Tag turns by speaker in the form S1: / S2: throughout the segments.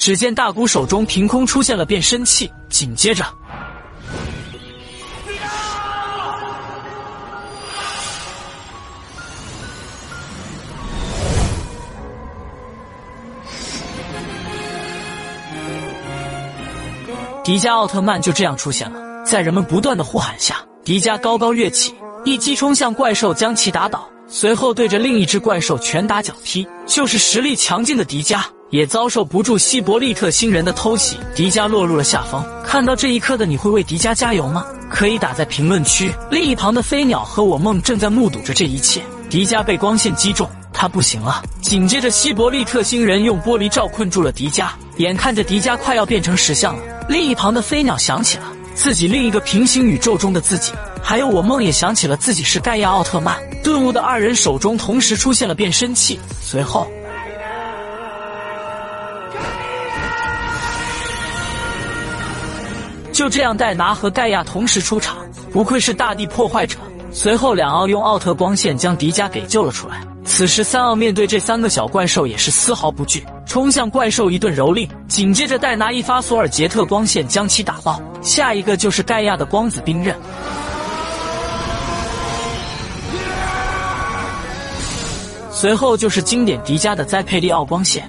S1: 只见大古手中凭空出现了变身器，紧接着。迪迦奥特曼就这样出现了，在人们不断的呼喊下，迪迦高高跃起，一击冲向怪兽，将其打倒。随后对着另一只怪兽拳打脚踢。就是实力强劲的迪迦，也遭受不住希伯利特星人的偷袭，迪迦落入了下风。看到这一刻的你会为迪迦加油吗？可以打在评论区。另一旁的飞鸟和我梦正在目睹着这一切。迪迦被光线击中，他不行了。紧接着，希伯利特星人用玻璃罩困住了迪迦，眼看着迪迦快要变成石像了。另一旁的飞鸟想起了自己另一个平行宇宙中的自己，还有我梦也想起了自己是盖亚奥特曼。顿悟的二人手中同时出现了变身器，随后就这样戴拿和盖亚同时出场，不愧是大地破坏者。随后两奥用奥特光线将迪迦给救了出来。此时三奥面对这三个小怪兽也是丝毫不惧。冲向怪兽一顿蹂躏，紧接着戴拿一发索尔杰特光线将其打爆。下一个就是盖亚的光子冰刃，随后就是经典迪迦的栽佩利奥光线。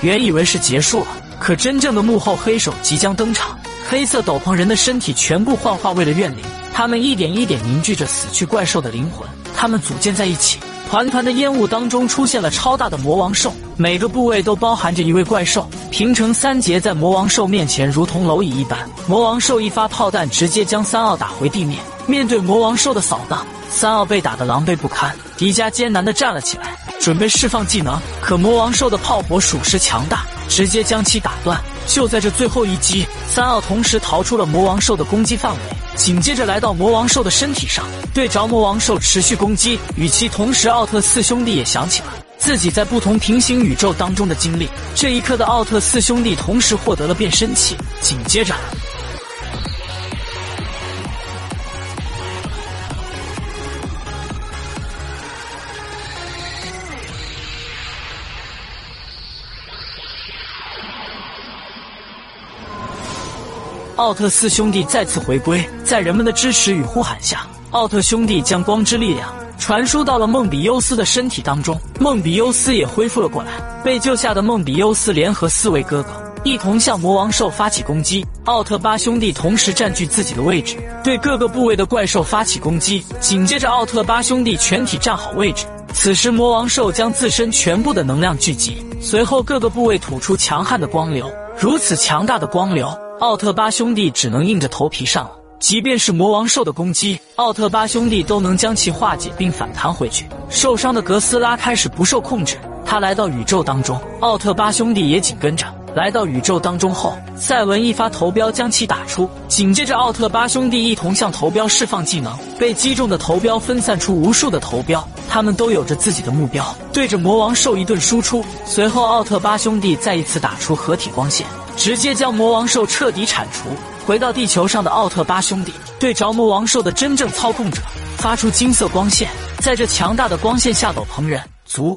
S1: 原以为是结束了，可真正的幕后黑手即将登场。黑色斗篷人的身体全部幻化为了怨灵。他们一点一点凝聚着死去怪兽的灵魂，他们组建在一起，团团的烟雾当中出现了超大的魔王兽，每个部位都包含着一位怪兽，平成三节在魔王兽面前如同蝼蚁一般。魔王兽一发炮弹直接将三奥打回地面。面对魔王兽的扫荡，三奥被打得狼狈不堪。迪迦艰难地站了起来，准备释放技能，可魔王兽的炮火属实强大，直接将其打断。就在这最后一击，三奥同时逃出了魔王兽的攻击范围。紧接着来到魔王兽的身体上，对着魔王兽持续攻击。与其同时，奥特四兄弟也想起了自己在不同平行宇宙当中的经历。这一刻的奥特四兄弟同时获得了变身器。紧接着。奥特四兄弟再次回归，在人们的支持与呼喊下，奥特兄弟将光之力量传输到了梦比优斯的身体当中，梦比优斯也恢复了过来。被救下的梦比优斯联合四位哥哥，一同向魔王兽发起攻击。奥特八兄弟同时占据自己的位置，对各个部位的怪兽发起攻击。紧接着，奥特八兄弟全体站好位置。此时，魔王兽将自身全部的能量聚集，随后各个部位吐出强悍的光流。如此强大的光流。奥特八兄弟只能硬着头皮上了，即便是魔王兽的攻击，奥特八兄弟都能将其化解并反弹回去。受伤的格斯拉开始不受控制，他来到宇宙当中，奥特八兄弟也紧跟着来到宇宙当中后，赛文一发头镖将其打出，紧接着奥特八兄弟一同向头镖释放技能，被击中的头镖分散出无数的头镖，他们都有着自己的目标，对着魔王兽一顿输出。随后，奥特八兄弟再一次打出合体光线。直接将魔王兽彻底铲除。回到地球上的奥特八兄弟对着魔王兽的真正操控者发出金色光线，在这强大的光线下，斗篷人族